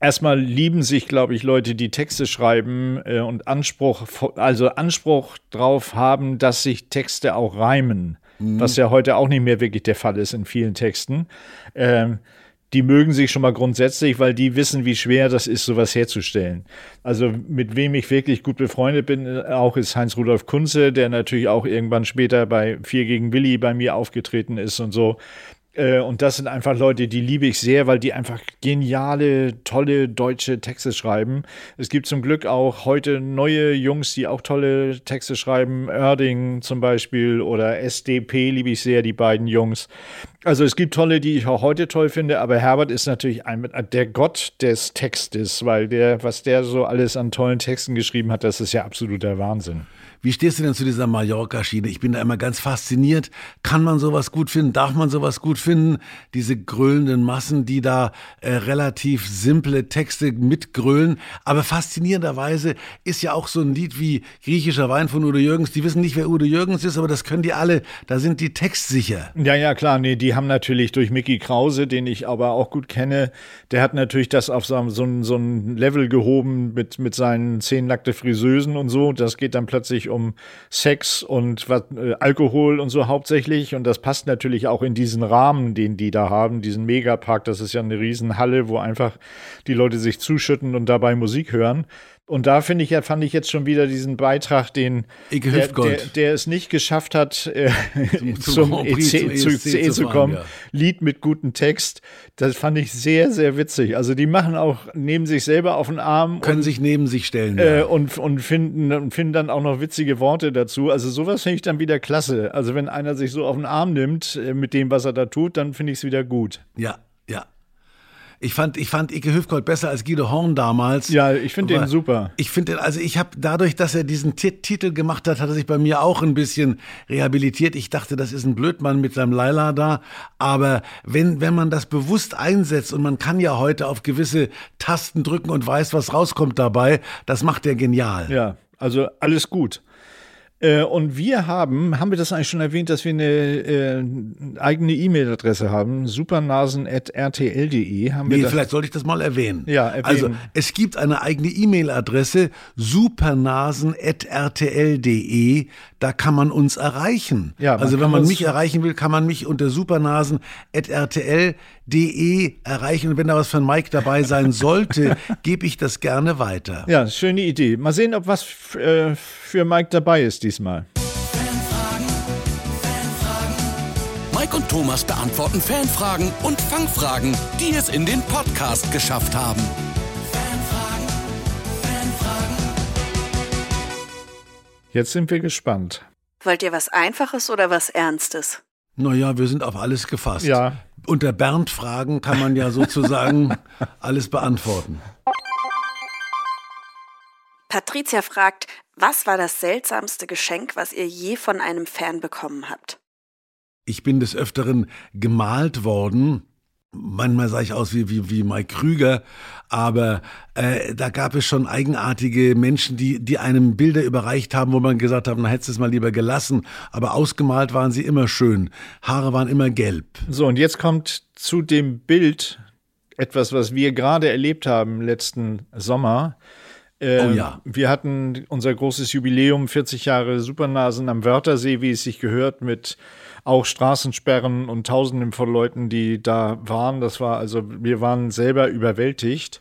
Erstmal lieben sich, glaube ich, Leute, die Texte schreiben äh, und Anspruch, also Anspruch drauf haben, dass sich Texte auch reimen, mhm. was ja heute auch nicht mehr wirklich der Fall ist in vielen Texten. Ähm, die mögen sich schon mal grundsätzlich, weil die wissen, wie schwer das ist, sowas herzustellen. Also mit wem ich wirklich gut befreundet bin, äh, auch ist Heinz-Rudolf Kunze, der natürlich auch irgendwann später bei Vier gegen Willi bei mir aufgetreten ist und so. Äh, und das sind einfach Leute, die liebe ich sehr, weil die einfach geniale, tolle deutsche Texte schreiben. Es gibt zum Glück auch heute neue Jungs, die auch tolle Texte schreiben. Oerding zum Beispiel oder SDP liebe ich sehr, die beiden Jungs. Also es gibt tolle, die ich auch heute toll finde, aber Herbert ist natürlich ein, der Gott des Textes, weil der, was der so alles an tollen Texten geschrieben hat, das ist ja absoluter Wahnsinn. Wie stehst du denn zu dieser Mallorca-Schiene? Ich bin da immer ganz fasziniert. Kann man sowas gut finden? Darf man sowas gut finden? Diese grölenden Massen, die da äh, relativ simple Texte mitgrölen. Aber faszinierenderweise ist ja auch so ein Lied wie Griechischer Wein von Udo Jürgens. Die wissen nicht, wer Udo Jürgens ist, aber das können die alle. Da sind die textsicher. Ja, ja, klar. Nee, die haben natürlich durch Mickey Krause, den ich aber auch gut kenne, der hat natürlich das auf so, so, so ein Level gehoben mit, mit seinen zehn nackte Friseusen und so. Das geht dann plötzlich um um Sex und was, äh, Alkohol und so hauptsächlich. Und das passt natürlich auch in diesen Rahmen, den die da haben, diesen Megapark. Das ist ja eine Riesenhalle, wo einfach die Leute sich zuschütten und dabei Musik hören. Und da finde ich ja, fand ich jetzt schon wieder diesen Beitrag, den der, der, der, es nicht geschafft hat, äh, zum, zum, EC, zum ESC, zu, zu kommen. Ja. Lied mit gutem Text. Das fand ich sehr, sehr witzig. Also die machen auch, nehmen sich selber auf den Arm. Können und, sich neben sich stellen. Äh, ja. und, und, finden, und finden dann auch noch witzige Worte dazu. Also sowas finde ich dann wieder klasse. Also wenn einer sich so auf den Arm nimmt äh, mit dem, was er da tut, dann finde ich es wieder gut. Ja, ja. Ich fand, ich fand Ike Hüfgold besser als Guido Horn damals. Ja, ich finde den super. Ich finde, also ich habe dadurch, dass er diesen T Titel gemacht hat, hat er sich bei mir auch ein bisschen rehabilitiert. Ich dachte, das ist ein Blödmann mit seinem Laila da. Aber wenn, wenn man das bewusst einsetzt und man kann ja heute auf gewisse Tasten drücken und weiß, was rauskommt dabei, das macht er genial. Ja, also alles gut. Äh, und wir haben, haben wir das eigentlich schon erwähnt, dass wir eine äh, eigene E-Mail-Adresse haben, supernasen.rtl.de. Nee, vielleicht sollte ich das mal erwähnen. Ja, erwähnen. Also, es gibt eine eigene E-Mail-Adresse, supernasen.rtl.de. Da kann man uns erreichen. Ja, also, wenn man mich erreichen will, kann man mich unter supernasen.rtl.de erreichen. Und wenn da was von Mike dabei sein sollte, gebe ich das gerne weiter. Ja, schöne Idee. Mal sehen, ob was äh, für Mike dabei ist diesmal. Fanfragen, Fanfragen. Mike und Thomas beantworten Fanfragen und Fangfragen, die es in den Podcast geschafft haben. Fanfragen, Fanfragen. Jetzt sind wir gespannt. Wollt ihr was Einfaches oder was Ernstes? Naja, wir sind auf alles gefasst. Ja. Unter Bernd-Fragen kann man ja sozusagen alles beantworten. Patricia fragt, was war das seltsamste Geschenk, was ihr je von einem Fan bekommen habt? Ich bin des Öfteren gemalt worden manchmal sah ich aus wie, wie, wie Mike Krüger, aber äh, da gab es schon eigenartige Menschen, die, die einem Bilder überreicht haben, wo man gesagt hat, na hättest du es mal lieber gelassen, aber ausgemalt waren sie immer schön, Haare waren immer gelb. So, und jetzt kommt zu dem Bild etwas, was wir gerade erlebt haben letzten Sommer. Ähm, oh ja. Wir hatten unser großes Jubiläum, 40 Jahre Supernasen am Wörthersee, wie es sich gehört, mit auch Straßensperren und Tausenden von Leuten, die da waren. Das war also, wir waren selber überwältigt.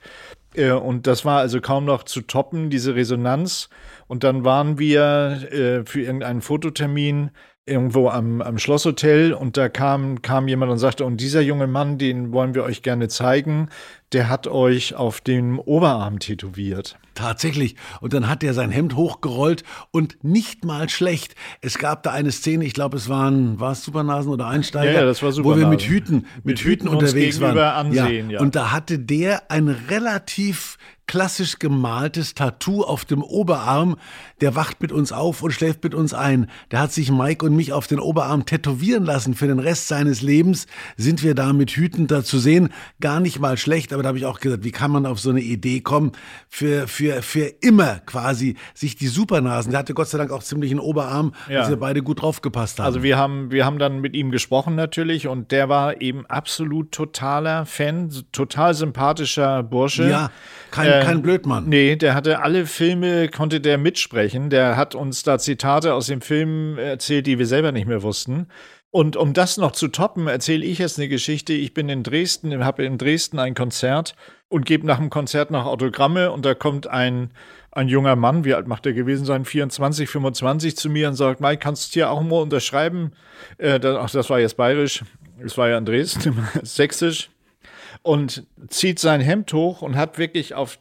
Äh, und das war also kaum noch zu toppen, diese Resonanz. Und dann waren wir äh, für irgendeinen Fototermin irgendwo am, am Schlosshotel und da kam, kam jemand und sagte, und dieser junge Mann, den wollen wir euch gerne zeigen, der hat euch auf dem Oberarm tätowiert. Tatsächlich. Und dann hat er sein Hemd hochgerollt und nicht mal schlecht. Es gab da eine Szene, ich glaube, es waren, war es Supernasen oder Einsteiger? Ja, ja das war Supernasen. Wo wir mit Hüten, mit, mit Hüten, Hüten unterwegs waren. Ansehen, ja. ja. Und da hatte der ein relativ klassisch gemaltes Tattoo auf dem Oberarm. Der wacht mit uns auf und schläft mit uns ein. Der hat sich Mike und mich auf den Oberarm tätowieren lassen. Für den Rest seines Lebens sind wir da mit Hüten da zu sehen. Gar nicht mal schlecht, aber da habe ich auch gesagt, wie kann man auf so eine Idee kommen, für, für, für immer quasi sich die Supernasen, der hatte Gott sei Dank auch ziemlich einen Oberarm, ja. dass wir beide gut draufgepasst haben. Also wir haben, wir haben dann mit ihm gesprochen natürlich und der war eben absolut totaler Fan, total sympathischer Bursche. Ja, kein, äh, kein Blödmann. Nee, der hatte alle Filme, konnte der mitsprechen. Der hat uns da Zitate aus dem Film erzählt, die wir selber nicht mehr wussten. Und um das noch zu toppen, erzähle ich jetzt eine Geschichte. Ich bin in Dresden, habe in Dresden ein Konzert und gebe nach dem Konzert noch Autogramme und da kommt ein, ein junger Mann, wie alt macht er gewesen sein, 24, 25 zu mir und sagt, Mike, kannst du hier auch mal unterschreiben? Äh, das, ach, das war jetzt bayerisch, das war ja in Dresden, sächsisch. Und zieht sein Hemd hoch und hat wirklich auf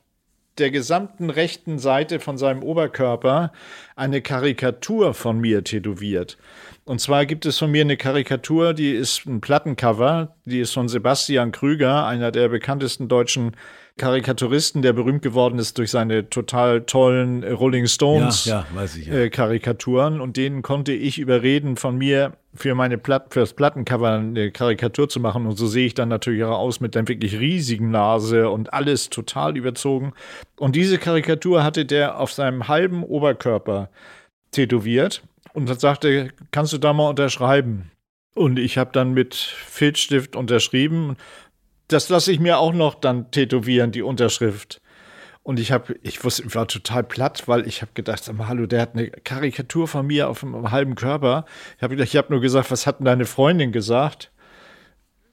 der gesamten rechten Seite von seinem Oberkörper eine Karikatur von mir tätowiert. Und zwar gibt es von mir eine Karikatur, die ist ein Plattencover, die ist von Sebastian Krüger, einer der bekanntesten deutschen Karikaturisten, der berühmt geworden ist durch seine total tollen Rolling Stones ja, ja, ich, ja. Äh, Karikaturen. Und denen konnte ich überreden, von mir für meine Platt, fürs Plattencover eine Karikatur zu machen. Und so sehe ich dann natürlich auch aus mit der wirklich riesigen Nase und alles total überzogen. Und diese Karikatur hatte der auf seinem halben Oberkörper tätowiert und dann sagte, kannst du da mal unterschreiben? Und ich habe dann mit Filzstift unterschrieben. Das lasse ich mir auch noch dann tätowieren, die Unterschrift. Und ich habe, ich wusste, ich war total platt, weil ich habe gedacht, sag mal, hallo, der hat eine Karikatur von mir auf einem halben Körper. Ich habe ich hab nur gesagt, was hat denn deine Freundin gesagt?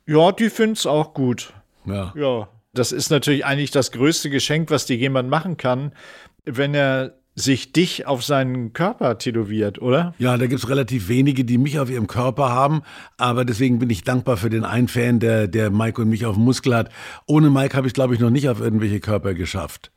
Ja, die find's auch gut. Ja. Ja. Das ist natürlich eigentlich das größte Geschenk, was dir jemand machen kann, wenn er sich dich auf seinen Körper tätowiert, oder? Ja, da gibt es relativ wenige, die mich auf ihrem Körper haben, aber deswegen bin ich dankbar für den einen Fan, der, der Mike und mich auf dem Muskel hat. Ohne Mike habe ich, glaube ich, noch nicht auf irgendwelche Körper geschafft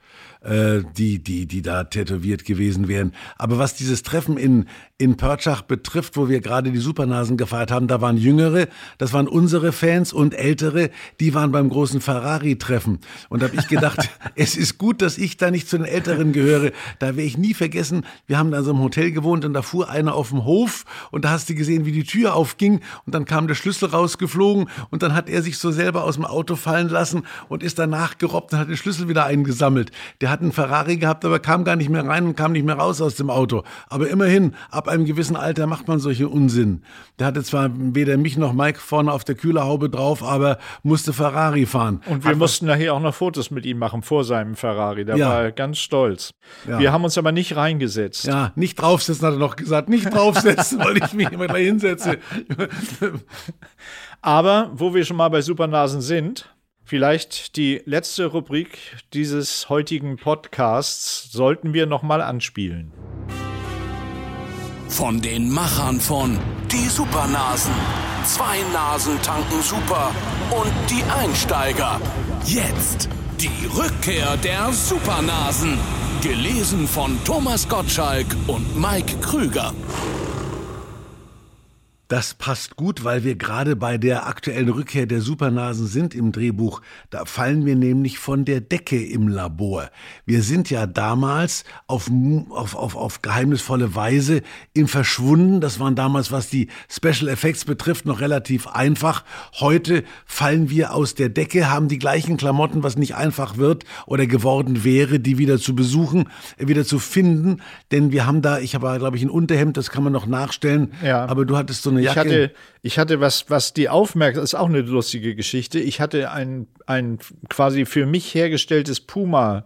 äh, die, die, die da tätowiert gewesen wären. Aber was dieses Treffen in, in Pörtschach betrifft, wo wir gerade die Supernasen gefeiert haben, da waren Jüngere, das waren unsere Fans und Ältere, die waren beim großen Ferrari-Treffen. Und da habe ich gedacht, es ist gut, dass ich da nicht zu den Älteren gehöre. Da werde ich nie vergessen, wir haben da in so einem Hotel gewohnt und da fuhr einer auf dem Hof und da hast du gesehen, wie die Tür aufging und dann kam der Schlüssel rausgeflogen und dann hat er sich so selber aus dem Auto fallen lassen und ist danach gerobbt und hat den Schlüssel wieder eingesammelt. Der hat einen Ferrari gehabt, aber kam gar nicht mehr rein und kam nicht mehr raus aus dem Auto. Aber immerhin, ab einem gewissen Alter macht man solche Unsinn. Der hatte zwar weder mich noch Mike vorne auf der Kühlerhaube drauf, aber musste Ferrari fahren. Und wir hat mussten nachher auch noch Fotos mit ihm machen vor seinem Ferrari. Da ja. war er ganz stolz. Ja. Wir haben uns aber nicht reingesetzt. Ja, nicht draufsetzen, hat er noch gesagt. Nicht draufsetzen, weil ich mich immer da hinsetze. aber wo wir schon mal bei Supernasen sind, Vielleicht die letzte Rubrik dieses heutigen Podcasts sollten wir noch mal anspielen. Von den Machern von Die Supernasen. Zwei Nasen tanken super und die Einsteiger. Jetzt die Rückkehr der Supernasen. Gelesen von Thomas Gottschalk und Mike Krüger. Das passt gut, weil wir gerade bei der aktuellen Rückkehr der Supernasen sind im Drehbuch. Da fallen wir nämlich von der Decke im Labor. Wir sind ja damals auf, auf, auf, auf geheimnisvolle Weise im Verschwunden. Das waren damals, was die Special Effects betrifft, noch relativ einfach. Heute fallen wir aus der Decke, haben die gleichen Klamotten, was nicht einfach wird oder geworden wäre, die wieder zu besuchen, wieder zu finden. Denn wir haben da, ich habe, glaube ich, ein Unterhemd, das kann man noch nachstellen. Ja. Aber du hattest so eine Jacke. Ich hatte, ich hatte was, was die Aufmerksamkeit, ist auch eine lustige Geschichte. Ich hatte ein, ein quasi für mich hergestelltes Puma.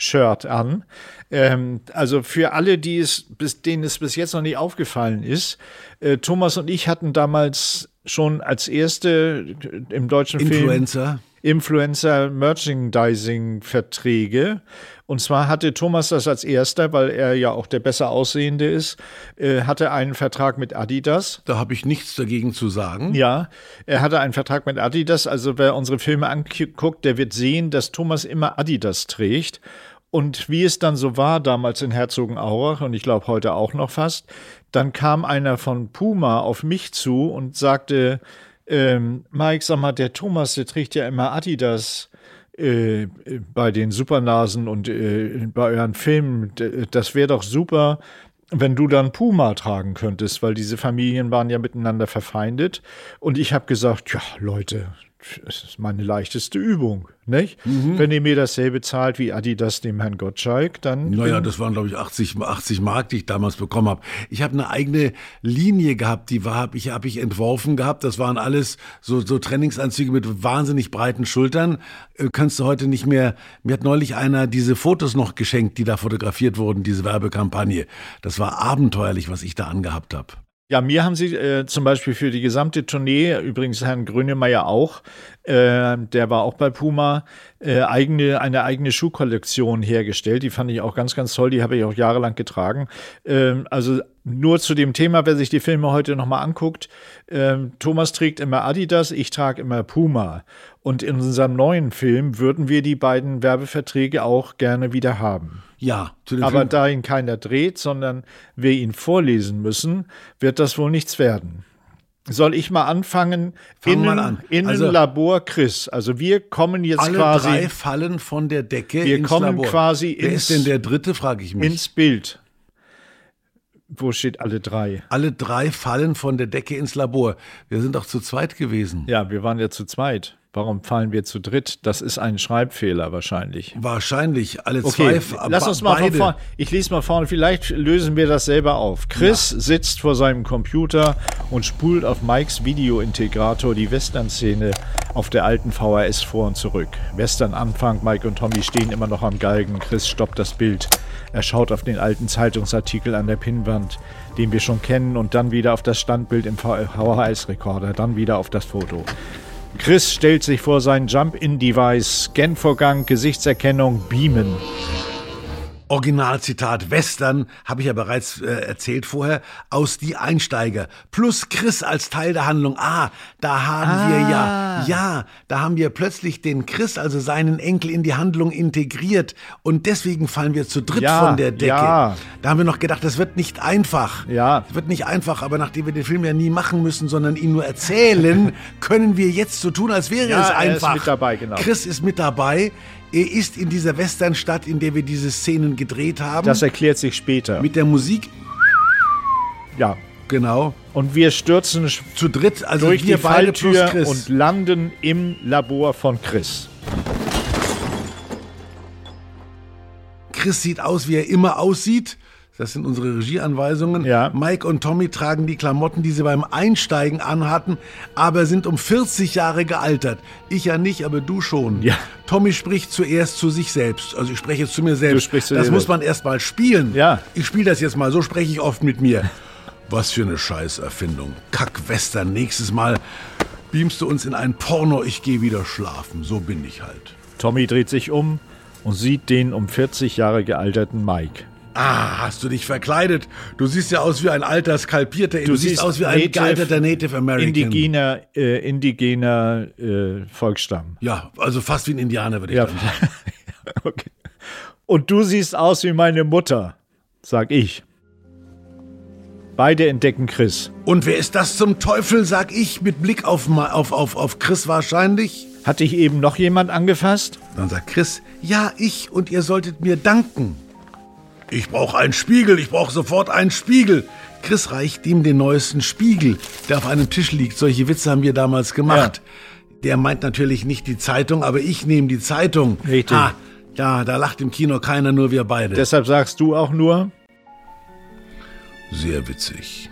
Shirt an. Ähm, also für alle, die es, bis, denen es bis jetzt noch nicht aufgefallen ist, äh, Thomas und ich hatten damals schon als erste im deutschen Influencer. Film Influencer Merchandising Verträge. Und zwar hatte Thomas das als erster, weil er ja auch der besser aussehende ist, äh, hatte einen Vertrag mit Adidas. Da habe ich nichts dagegen zu sagen. Ja, er hatte einen Vertrag mit Adidas. Also wer unsere Filme anguckt, der wird sehen, dass Thomas immer Adidas trägt. Und wie es dann so war damals in Herzogenaurach und ich glaube heute auch noch fast, dann kam einer von Puma auf mich zu und sagte, ähm, Mike, sag mal, der Thomas, der trägt ja immer Adidas äh, bei den Supernasen und äh, bei euren Filmen. Das wäre doch super, wenn du dann Puma tragen könntest, weil diese Familien waren ja miteinander verfeindet. Und ich habe gesagt, ja, Leute, das ist meine leichteste Übung, nicht? Mhm. Wenn ihr mir dasselbe zahlt wie Adidas dem Herrn Gottschalk, dann. Naja, das waren, glaube ich, 80, 80 Mark, die ich damals bekommen habe. Ich habe eine eigene Linie gehabt, die habe ich, hab ich entworfen gehabt. Das waren alles so, so Trainingsanzüge mit wahnsinnig breiten Schultern. Äh, kannst du heute nicht mehr. Mir hat neulich einer diese Fotos noch geschenkt, die da fotografiert wurden, diese Werbekampagne. Das war abenteuerlich, was ich da angehabt habe. Ja, mir haben sie äh, zum Beispiel für die gesamte Tournee, übrigens Herrn Grönemeyer auch, äh, der war auch bei Puma, äh, eigene, eine eigene Schuhkollektion hergestellt. Die fand ich auch ganz, ganz toll. Die habe ich auch jahrelang getragen. Ähm, also nur zu dem Thema, wer sich die Filme heute nochmal anguckt. Ähm, Thomas trägt immer Adidas, ich trage immer Puma. Und in unserem neuen Film würden wir die beiden Werbeverträge auch gerne wieder haben. Ja, aber Film. da ihn keiner dreht, sondern wir ihn vorlesen müssen, wird das wohl nichts werden. Soll ich mal anfangen? Fang Innen, mal an. Innenlabor also, Chris. Also wir kommen jetzt alle quasi. Alle drei fallen von der Decke wir ins kommen Labor. quasi Wer ist denn der dritte, frage ich mich. Ins Bild. Wo steht alle drei? Alle drei fallen von der Decke ins Labor. Wir sind doch zu zweit gewesen. Ja, wir waren ja zu zweit. Warum fallen wir zu dritt? Das ist ein Schreibfehler wahrscheinlich. Wahrscheinlich. Alle okay, zwei. Lass uns mal beide. von vorne. Ich lese mal vorne. Vielleicht lösen wir das selber auf. Chris ja. sitzt vor seinem Computer und spult auf Mikes Videointegrator die Western-Szene auf der alten VHS vor und zurück. Western-Anfang. Mike und Tommy stehen immer noch am Galgen. Chris stoppt das Bild. Er schaut auf den alten Zeitungsartikel an der Pinnwand, den wir schon kennen, und dann wieder auf das Standbild im VHS-Rekorder, dann wieder auf das Foto. Chris stellt sich vor sein Jump-In-Device, Scan-Vorgang, Gesichtserkennung, Beamen. Originalzitat Western, habe ich ja bereits äh, erzählt vorher, aus Die Einsteiger. Plus Chris als Teil der Handlung. Ah, da haben ah. wir ja, ja, da haben wir plötzlich den Chris, also seinen Enkel, in die Handlung integriert. Und deswegen fallen wir zu dritt ja, von der Decke. Ja. Da haben wir noch gedacht, das wird nicht einfach. Ja. Das wird nicht einfach, aber nachdem wir den Film ja nie machen müssen, sondern ihn nur erzählen, können wir jetzt so tun, als wäre ja, es einfach. Er ist mit dabei, genau. Chris ist mit dabei. Er ist in dieser Westernstadt, in der wir diese Szenen gedreht haben. Das erklärt sich später. Mit der Musik. Ja. Genau. Und wir stürzen zu dritt, also durch die Falltür und landen im Labor von Chris. Chris sieht aus, wie er immer aussieht. Das sind unsere Regieanweisungen. Ja. Mike und Tommy tragen die Klamotten, die sie beim Einsteigen anhatten, aber sind um 40 Jahre gealtert. Ich ja nicht, aber du schon. Ja. Tommy spricht zuerst zu sich selbst. Also ich spreche jetzt zu mir selbst. Du sprichst zu das muss man erst mal spielen. Ja. Ich spiele das jetzt mal. So spreche ich oft mit mir. Was für eine Scheißerfindung. Kack-Western. Nächstes Mal beamst du uns in ein Porno. Ich gehe wieder schlafen. So bin ich halt. Tommy dreht sich um und sieht den um 40 Jahre gealterten Mike. Ah, hast du dich verkleidet? Du siehst ja aus wie ein alter skalpierter, du, du siehst aus wie ein Native, gealterter Native American. Indigener, äh, indigener äh, Volksstamm. Ja, also fast wie ein Indianer, würde ich ja. sagen. okay. Und du siehst aus wie meine Mutter, sag ich. Beide entdecken Chris. Und wer ist das zum Teufel, sag ich, mit Blick auf, auf, auf, auf Chris wahrscheinlich? Hat dich eben noch jemand angefasst? Dann sagt Chris, ja, ich und ihr solltet mir danken. Ich brauche einen Spiegel, ich brauche sofort einen Spiegel. Chris reicht ihm den neuesten Spiegel, der auf einem Tisch liegt. Solche Witze haben wir damals gemacht. Der meint natürlich nicht die Zeitung, aber ich nehme die Zeitung. Richtig. Ha, ja, da lacht im Kino keiner, nur wir beide. Deshalb sagst du auch nur, Sehr witzig.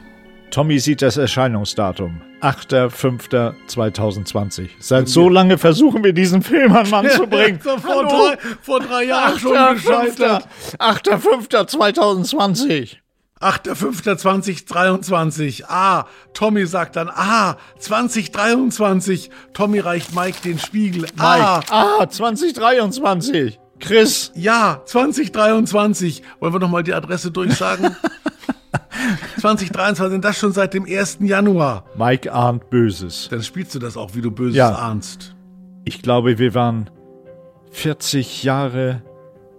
Tommy sieht das Erscheinungsdatum. 8.5.2020. Seit so lange versuchen wir diesen Film an Mann zu bringen. vor, drei, vor drei Jahren schon gescheitert. 8.5.2020. 8.5.2023. Ah, Tommy sagt dann, ah, 2023. Tommy reicht Mike den Spiegel. Ah, Mike. Ah, 2023. Chris. ja, 2023. Wollen wir noch mal die Adresse durchsagen? 2023, das schon seit dem 1. Januar. Mike ahnt Böses. Dann spielst du das auch, wie du Böses Ja. ahnst. Ich glaube, wir waren 40 Jahre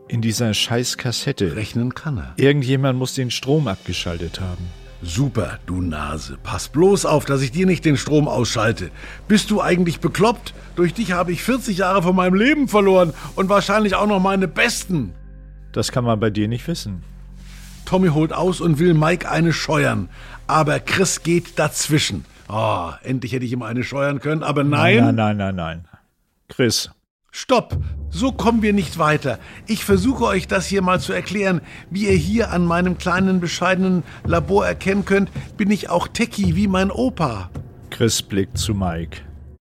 in dieser scheiß Kassette. Rechnen kann er. Irgendjemand muss den Strom abgeschaltet haben. Super, du Nase. Pass bloß auf, dass ich dir nicht den Strom ausschalte. Bist du eigentlich bekloppt? Durch dich habe ich 40 Jahre von meinem Leben verloren und wahrscheinlich auch noch meine besten. Das kann man bei dir nicht wissen. Tommy holt aus und will Mike eine scheuern. Aber Chris geht dazwischen. Oh, endlich hätte ich ihm eine scheuern können, aber nein. Nein, nein, nein, nein. Chris, Stopp! So kommen wir nicht weiter. Ich versuche euch das hier mal zu erklären. Wie ihr hier an meinem kleinen, bescheidenen Labor erkennen könnt, bin ich auch Techie wie mein Opa. Chris blickt zu Mike.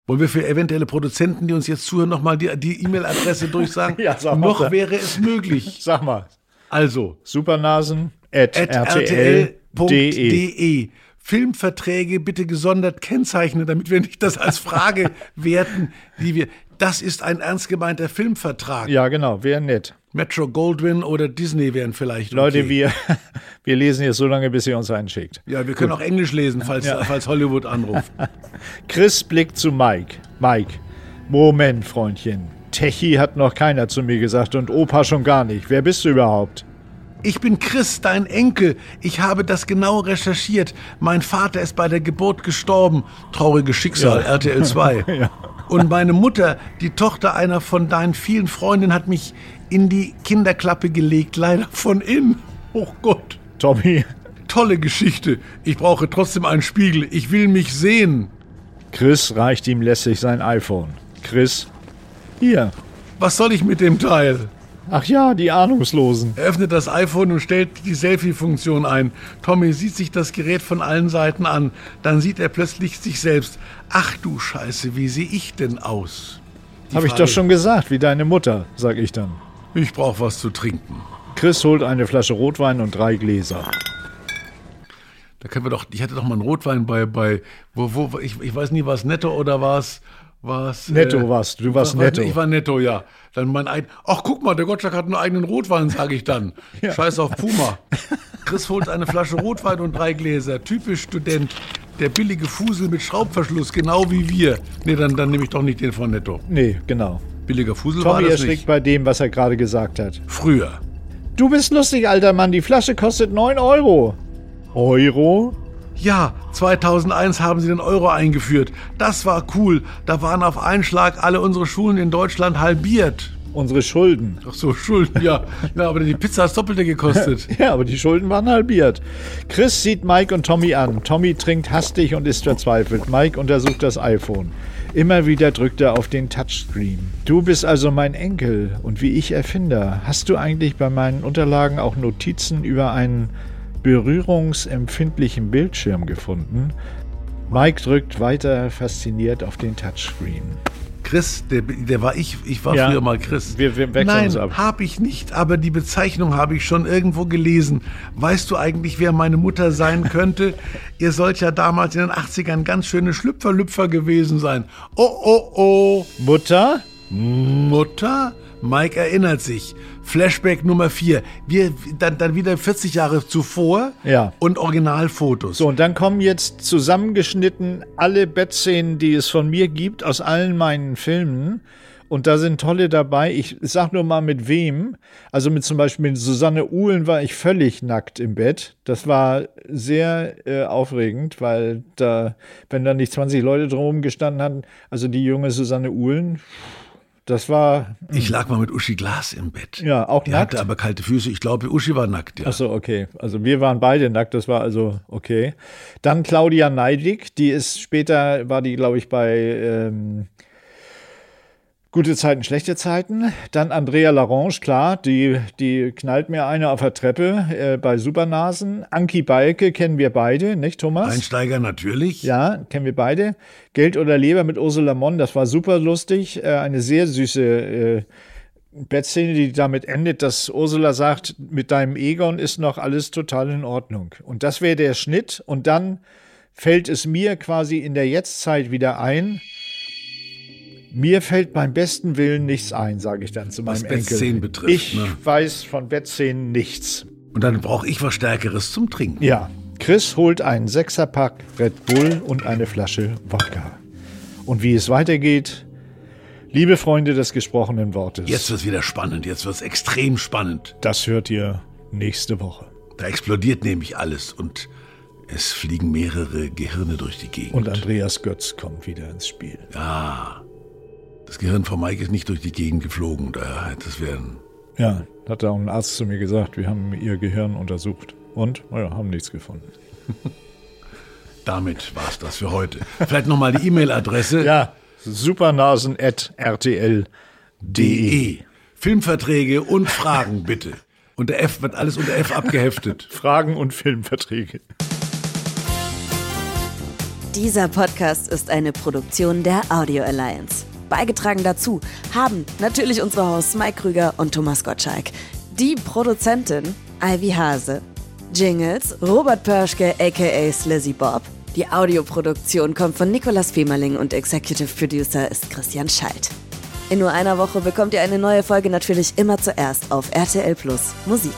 Wollen wir für eventuelle Produzenten, die uns jetzt zuhören, nochmal die die E-Mail-Adresse durchsagen? Ja, sag mal. Noch wäre es möglich. Sag mal. Also, Supernasen at, at rtl.de. rtl.de. Filmverträge bitte gesondert kennzeichnen, damit wir nicht das als Frage werten, die wir. Das ist ein ernst gemeinter Filmvertrag. Ja, genau, wäre nett. Metro Goldwyn oder Disney wären vielleicht. Leute, okay. wir, wir lesen jetzt so lange, bis ihr uns einen schickt. Ja, wir können auch Englisch lesen, falls, falls Hollywood anruft. Chris blickt zu Mike. Mike, Moment, Freundchen. Techie hat noch keiner zu mir gesagt und Opa schon gar nicht. Wer bist du überhaupt? Ich bin Chris, dein Enkel. Ich habe das genau recherchiert. Mein Vater ist bei der Geburt gestorben. Trauriges Schicksal, RTL 2. Und meine Mutter, die Tochter einer von deinen vielen Freundinnen, hat mich in die Kinderklappe gelegt, leider von innen. Oh Gott. Tommy. Tolle Geschichte. Ich brauche trotzdem einen Spiegel. Ich will mich sehen. Chris reicht ihm lässig sein iPhone. Chris, hier. Was soll ich mit dem Teil? Ach ja, die Ahnungslosen. Er öffnet das iPhone und stellt die Selfie-Funktion ein. Tommy sieht sich das Gerät von allen Seiten an. Dann sieht er plötzlich sich selbst. Ach du Scheiße, wie sehe ich denn aus? Habe ich doch schon gesagt, wie deine Mutter, sag ich dann. Ich brauche was zu trinken. Chris holt eine Flasche Rotwein und drei Gläser. Da können wir doch, ich hatte doch mal einen Rotwein bei, bei, wo, wo, ich, ich weiß nie, war es netto oder war es, war es, Netto warst du, warst war- netto. Ich war netto, ja. Dann mein ein, ach guck mal, der Gottschalk hat einen eigenen Rotwein, sage ich dann. Scheiß auf Puma. Chris holt eine Flasche Rotwein und drei Gläser. Typisch Student. Der billige Fusel mit Schraubverschluss, genau wie wir. Nee, dann, dann nehme ich doch nicht den von Netto. Nee, genau. Billiger Fusel war Tommy das erschrickt nicht. bei dem, was er gerade gesagt hat. Früher. Du bist lustig, alter Mann. Die Flasche kostet 9 Euro. Euro? Ja, 2001 haben sie den Euro eingeführt. Das war cool. Da waren auf einen Schlag alle unsere Schulen in Deutschland halbiert. Unsere Schulden. Ach so, Schulden, ja. ja aber die Pizza hat Doppelte gekostet. Ja, aber die Schulden waren halbiert. Chris sieht Mike und Tommy an. Tommy trinkt hastig und ist verzweifelt. Mike untersucht das iPhone. Immer wieder drückt er auf den Touchscreen. Du bist also mein Enkel und wie ich Erfinder. Hast du eigentlich bei meinen Unterlagen auch Notizen über einen berührungsempfindlichen Bildschirm gefunden? Mike drückt weiter fasziniert auf den Touchscreen. Chris, der, der war ich, ich war Ja. früher mal Chris. Wir- wir wechseln Nein, uns ab. habe ich nicht, aber die Bezeichnung habe ich schon irgendwo gelesen. Weißt du eigentlich, wer meine Mutter sein könnte? Ihr sollt ja damals in den 80ern ganz schöne Schlüpferlüpfer gewesen sein. Oh, oh, oh. Mutter? Mutter? Mike erinnert sich. Flashback Nummer 4. Wir, dann, dann wieder 40 Jahre zuvor. Ja. Und Originalfotos. So, und dann kommen jetzt zusammengeschnitten alle Bettszenen, die es von mir gibt, aus allen meinen Filmen. Und da sind tolle dabei. Ich sag nur mal mit wem. Also mit zum Beispiel mit Susanne Uhlen war ich völlig nackt im Bett. Das war sehr äh, aufregend, weil da, wenn da nicht 20 Leute drumherum gestanden hatten, also die junge Susanne Uhlen, das war. Ich lag mal mit Uschi Glas im Bett. Ja, auch Die nackt. hatte aber kalte Füße. Ich glaube, Uschi war nackt, ja. Achso, okay. Also wir waren beide nackt, das war also okay. Dann Claudia Neidig, die ist später, war die, glaube ich, bei ähm, Gute Zeiten, schlechte Zeiten. Dann Andrea Larange, klar, die, die knallt mir eine auf der Treppe äh, bei Supernasen. Anki Balke kennen wir beide, nicht Thomas? Einsteiger natürlich. Ja, kennen wir beide. Geld oder Leber mit Ursula Mon, das war super lustig. Äh, eine sehr süße äh, Bettszene, die damit endet, dass Ursula sagt, mit deinem Egon ist noch alles total in Ordnung. Und das wäre der Schnitt. Und dann fällt es mir quasi in der Jetztzeit wieder ein. Mir fällt beim besten Willen nichts ein, sage ich dann zu Was meinem Enkel. Bettszenen betrifft, Ich ne? weiß von Bettszenen nichts. Und dann brauche ich was Stärkeres zum Trinken. Ja, Chris holt einen Sechserpack Red Bull und eine Flasche Wodka. Und wie es weitergeht, liebe Freunde des gesprochenen Wortes, Jetzt wird's wieder spannend. Jetzt wird's extrem spannend. das hört ihr nächste Woche. Da explodiert nämlich alles und es fliegen mehrere Gehirne durch die Gegend. Und Andreas Götz kommt wieder ins Spiel. ja, das Gehirn von Mike ist nicht durch die Gegend geflogen. Da hätte es werden. Ja, hat da auch ein Arzt zu mir gesagt, wir haben ihr Gehirn untersucht. Und, naja, haben nichts gefunden. Damit war's das für heute. Vielleicht nochmal die E-Mail-Adresse. Ja, supernasen.rtl.de. de. Filmverträge und Fragen bitte. Unter F wird alles unter F abgeheftet. Fragen und Filmverträge. Dieser Podcast ist eine Produktion der Audio Alliance. Beigetragen dazu haben natürlich unsere Hosts Mike Krüger und Thomas Gottschalk. Die Produzentin Ivy Hase. Jingles Robert Pörschke aka Slizzy Bob. Die Audioproduktion kommt von Nicolas Femerling und Executive Producer ist Christian Schalt. In nur einer Woche bekommt ihr eine neue Folge natürlich immer zuerst auf RTL Plus Musik.